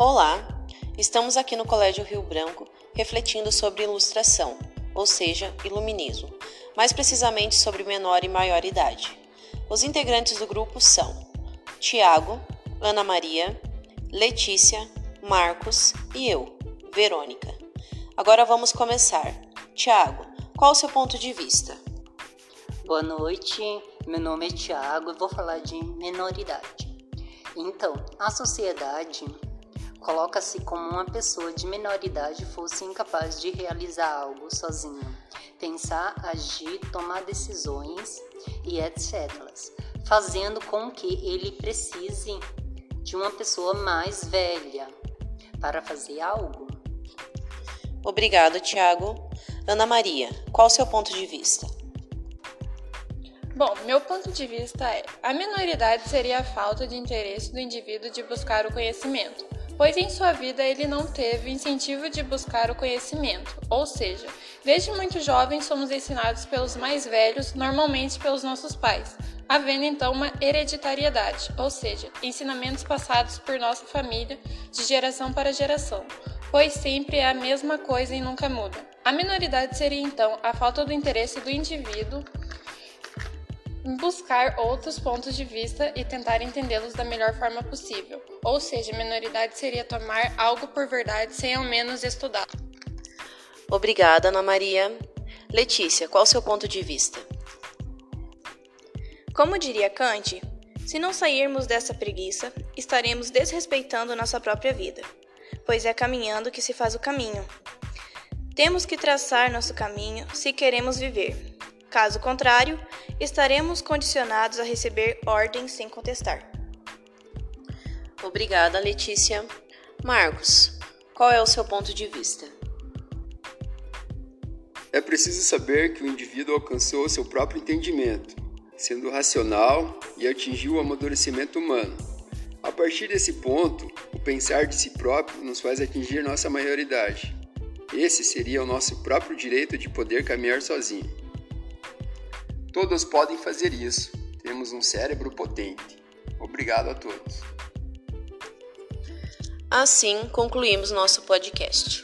Olá, estamos aqui no Colégio Rio Branco refletindo sobre ilustração, ou seja, iluminismo, mais precisamente sobre menor e maior idade. Os integrantes do grupo são Tiago, Ana Maria, Letícia, Marcos e eu, Verônica. Agora vamos começar. Tiago, qual o seu ponto de vista? Boa noite, meu nome é Tiago e vou falar de menoridade. Então, a sociedade coloca-se como uma pessoa de menor idade fosse incapaz de realizar algo sozinho, pensar, agir, tomar decisões e etc., fazendo com que ele precise de uma pessoa mais velha para fazer algo. Obrigado, Tiago. Ana Maria, qual o seu ponto de vista? Bom, meu ponto de vista é: a minoridade seria a falta de interesse do indivíduo de buscar o conhecimento, pois em sua vida ele não teve incentivo de buscar o conhecimento, ou seja, desde muito jovem somos ensinados pelos mais velhos, normalmente pelos nossos pais, havendo então uma hereditariedade, ou seja, ensinamentos passados por nossa família de geração para geração, pois sempre é a mesma coisa e nunca muda. A minoridade seria então a falta do interesse do indivíduo buscar outros pontos de vista e tentar entendê-los da melhor forma possível. Ou seja, minoridade seria tomar algo por verdade sem ao menos estudar. Obrigada, Ana Maria. Letícia, qual o seu ponto de vista? Como diria Kant, se não sairmos dessa preguiça, estaremos desrespeitando nossa própria vida, pois é caminhando que se faz o caminho. Temos que traçar nosso caminho se queremos viver. Caso contrário, estaremos condicionados a receber ordens sem contestar. Obrigada, Letícia. Marcos, qual é o seu ponto de vista? É preciso saber que o indivíduo alcançou seu próprio entendimento, sendo racional e atingiu o amadurecimento humano. A partir desse ponto, o pensar de si próprio nos faz atingir nossa maioridade. Esse seria o nosso próprio direito de poder caminhar sozinho. Todos podem fazer isso. Temos um cérebro potente. Obrigado a todos. Assim concluímos nosso podcast.